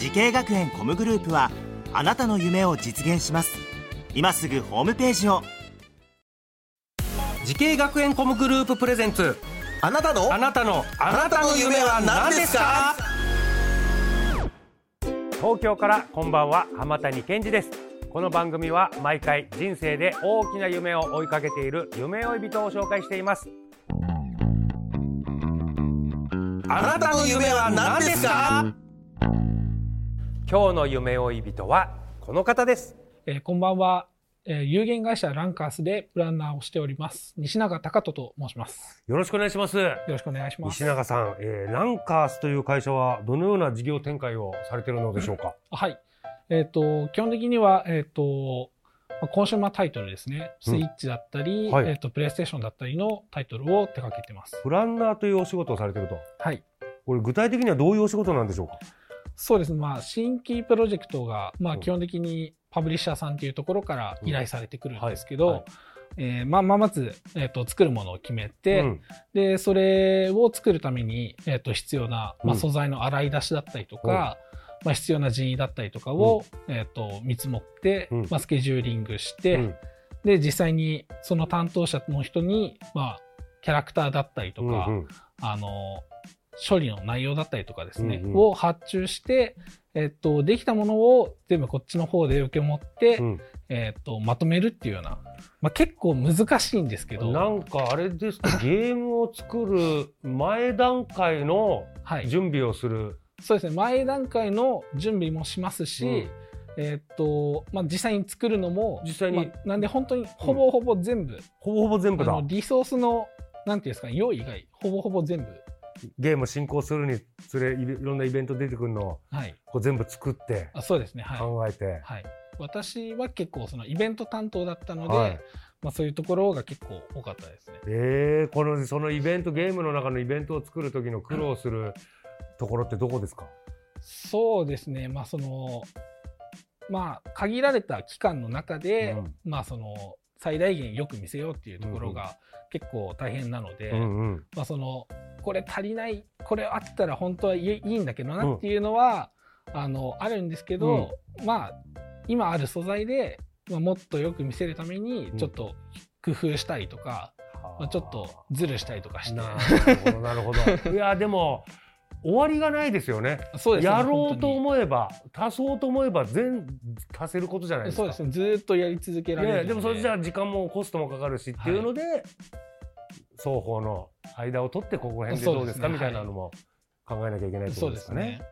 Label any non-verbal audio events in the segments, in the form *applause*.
滋慶学園 COMグループはあなたの夢を実現します。今すぐホームページを。滋慶学園 COMグループ presents。あなたの？あなたの。あなたの夢は何ですか？東京からこんばんは浜谷健二です。この番組は毎回人生で大きな夢を追いかけている夢追い人を紹介しています。あなたの夢は何ですか？今日の夢追い人はこの方です。えーこんばんは、えー有限会社ランカースでプランナーをしております。西永隆人と申します。よろしくお願いします。よろしくお願いします。西永さん、えーランカースという会社はどのような事業展開をされているのでしょうか？はい。えっ、と基本的にはえっ、とまあコンシューマータイトルですね、うん。スイッチだったり、はい。えっ、とプレイステーションだったりのタイトルを手掛けてます。プランナーというお仕事をされていると。はい。これ具体的にはどういうお仕事なんでしょうか？そうですね。まあ新規プロジェクトがまう。んあ基本的にパブリッシャーさんというところから依頼されてくるんですけど、うんはい。えーまあ、まあまず、えー、と作るものを決めて、うん。で、それを作るために、えっ、と、必要な、まあ、うん素材の洗い出しだったりとか、まあ、必要な人員だったりとかを、えっ、と、見積もって、うん。まあ、スケジューリングして、うん。で、実際にその担当者の人に、まあ、キャラクターだったりとか、うんうん。あの、処理の内容だったりとかですね、うんうん。を発注して、えっ、と、できたものを全部こっちの方で受け持って、うん。えっ、と、まとめるっていうような、まあ、結構難しいんですけど、なんかあれですか？*laughs* ゲームを作る前段階のはい。準備をする、そうですね。前段階の準備もしますし、えーっとまあ、実際に作るのも実際に。まあなんで本当にほぼほぼ全部、ほぼほぼ全部だ。リソースのなんていうんですか用意以外ほぼほぼ全部ゲーム進行するにつれいろんなイベント出てくるのをはい。こう全部作ってあそうですね。はい、考えて、はい、私は結構そのイベント担当だったので、はい。まあ、そういうところが結構多かったですね。えー、このそのイベントゲームの中のイベントを作る時の苦労するところってどこですか、そうですね。まあそのまあ限られた期間の中で、うん。まあその最大限よく見せようっていうところが結構大変なので、うんうんまあ、そのこれ足りないこれあったら本当はいいいいんだけどなっていうのは、あのあるんですけど、まあ今ある素材で、まあ、もっとよく見せるためにうん。ちょっと工夫したりとか、まあ、ちょっとズルしたりとかして。なるほど *laughs* いやでも終わりがないですよね。そうですねやろうと本思えば足そうと思えば全足せることじゃないですか。そうですねずーっとやり続けられるのいやいやでもそれじゃあ時間もコストもかかるしっていうので、双方の間を取ってここ辺でどうですか？みたいなのも考えなきゃいけないってそことですすね。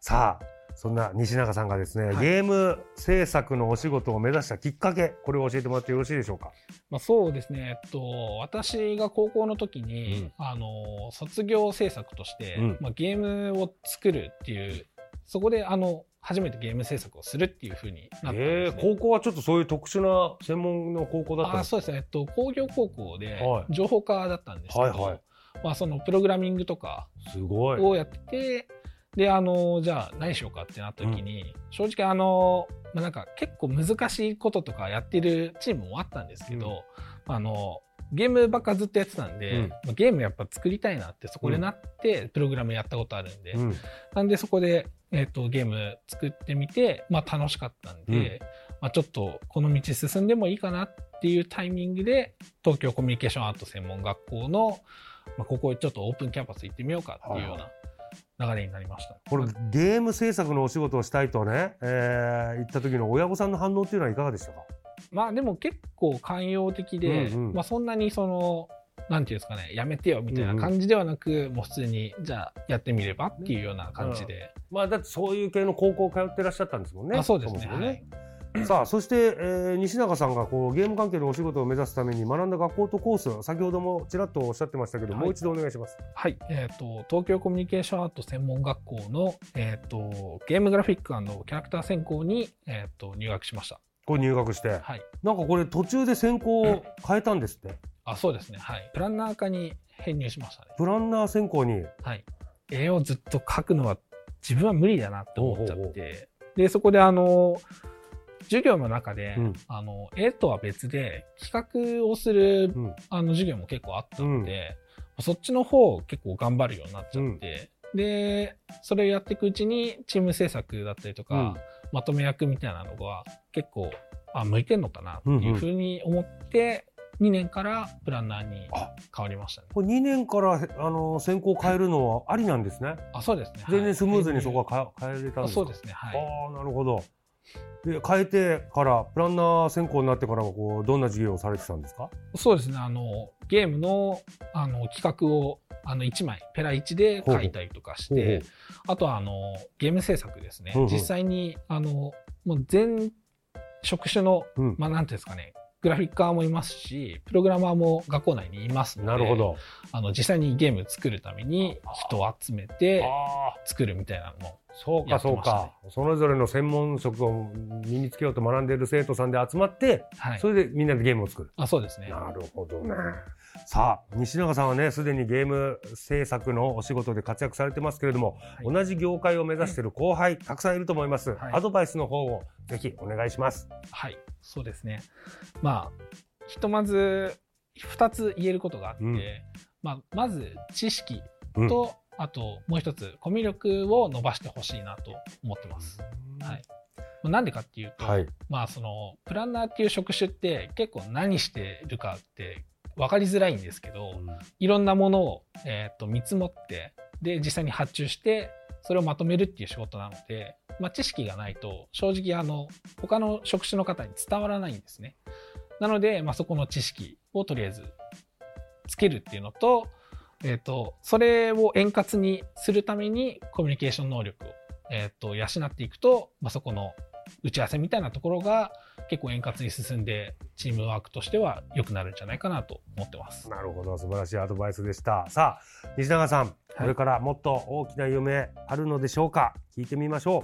さあそんな西永さんがですね、はい。ゲーム制作のお仕事を目指したきっかけこれを教えてもらってよろしいでしょうか？まあ、そうですね、えっと、私が高校の時に、うん。あの卒業制作として、うん。まあ、ゲームを作るっていうそこであの初めてゲーム制作をするっていうふうになったんえです、ね。ー、高校はちょっとそういう特殊な専門の高校だったんですあそうですね、えっと、工業高校ではい。情報科だったんですけど、はいはい。まあ、そのプログラミングとかすごい。をやってて、であのじゃあ何しようかってなった時に、正直あの、まあ、なんか結構難しいこととかやってるチームもあったんですけど、あのゲームばっかずっとやってたんで、うん。まあゲームやっぱ作りたいなってそこでなって、プログラムやったことあるんで、うん。なんでそこで、えっとゲーム作ってみて、まあ、楽しかったんで、うん。まあ、ちょっとこの道進んでもいいかなっていうタイミングで東京コミュニケーションアート専門学校の、まあ、ここちょっとオープンキャンパス行ってみようかっていうような流れになりました。これゲーム制作のお仕事をしたいとね、えー、言った時の親御さんの反応っていうのはいかがでしたか？まあでも結構寛容的で、うんうん。まあそんなにその、なんていうんですかね、やめてよみたいな感じではなく、もう普通に、じゃあやってみればっていうような感じで。まあだってそういう系の高校通ってらっしゃったんですもんね。あそうですねももね *laughs* さあそして、えー西永さんがこうゲーム関係のお仕事を目指すために学んだ学校とコース先ほどもちらっとおっしゃってましたけど、はいもう一度お願いします。はい、えっ、と、東京コミュニケーションアート専門学校の、えっ、と、ゲームグラフィックキャラクター専攻に、えっ、と、入学しました。これ入学して、はい。なんかこれ途中で専攻を変えたんですって。あ、そうですね。はい。プランナー科に編入しましたね。プランナー専攻に？はい。絵をずっと描くのは自分は無理だなって思っちゃって。で、そこであの、授業の中で、うんあの、絵とは別で企画をする、うんあの授業も結構あったので、そっちの方を結構頑張るようになっちゃって、で、それをやっていくうちにチーム制作だったりとか、うんまとめ役みたいなのが結構、あ、向いてんのかなっていうふうに思って、2年からプランナーにあ変わりましたね。これ2年からあの専攻変えるのはありなんですね。あ、そうですね。全然スムーズにそこはは変え変えれたんあですか？そうですね。はい。ああなるほど。で変えてからプランナー専攻になってからはこうどんな授業をされてたんですか？そうですね。あの、ゲームの、あの、企画を、あの、1枚、ペラ1で書いたりとかして、あとは、あの、ゲーム制作ですね。ほうほう実際に、あの、もう全職種の、うんまあ、なんていうんですかね、グラフィッカーもいますし、プログラマーも学校内にいますので、なるほ。ど。あの、実際にゲーム作るために人を集めて作るみたいなのも、そうかそうやってましたねか。それぞれの専門職を身につけようと学んでいる生徒さんで集まって、はいそ。れでみんなでゲームを作る。あ、そうですね。なるほどね。さあ西永さんはねすでにゲーム制作のお仕事で活躍されてますけれども、はい同じ業界を目指している後輩たくさんいると思います、はいアドバイスの方をぜひお願いしますはい、そうですね。まあ、ひとまず2つ言えることがあって、うんまあ、まず知識と、あともう一つコミュ力を伸ばしてほしいなと思ってます。はい。まあなんでかっていうと、はいまあそのプランナーっていう職種って結構何してるかって分かりづらいんですけど、いろんなものを、えー、と見積もってで実際に発注してそれをまとめるっていう仕事なので、まあ、知識がないと正直あの他の職種の方に伝わらないんですね。なので、まあ、そこの知識をとりあえずつけるっていうのと,、えー、とそれを円滑にするためにコミュニケーション能力を、えー、と養っていくと、まあ、そこの打ち合わせみたいなところが結構円滑に進んでチームワークとしては良くなるんじゃないかなと思ってます。なるほど。素晴らしいアドバイスでした。さあ西永さん、これからもっと大きな夢あるのでしょうか？聞いてみましょう、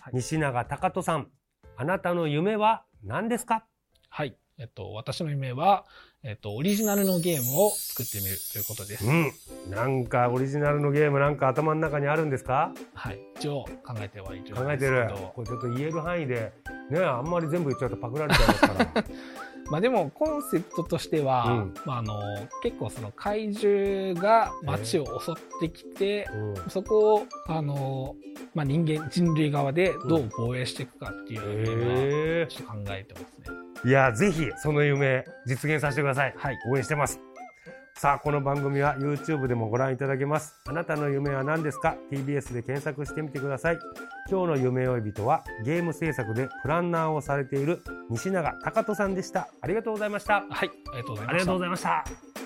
はい。西永隆人さんあなたの夢は何ですか？はい。えっと、私の夢は、えっと、オリジナルのゲームを作ってみるということです。うんなんかオリジナルのゲームなんか頭の中にあるんですか？はい。一応考えてはいる。考えてるこれちょっと言える範囲でねあんまり全部言っちゃうとパクられちゃいますから *laughs* まあでも、コンセプトとしては、うん。まああの、結構その怪獣が街を襲ってきて、うん。そこを、あの、まあ人間、人類側でどう防衛していくかっていうのは、へえちょっと考えてますね。いやぜひその夢実現させてください。はい。応援してますさあこの番組は YouTube でもご覧いただけます。あなたの夢は何ですか？TBS で検索してみてください。今日の夢追い人はゲーム制作でプランナーをされている西永隆人さんでした。ありがとうございました。はい。ありがとうございました。ありがとうございました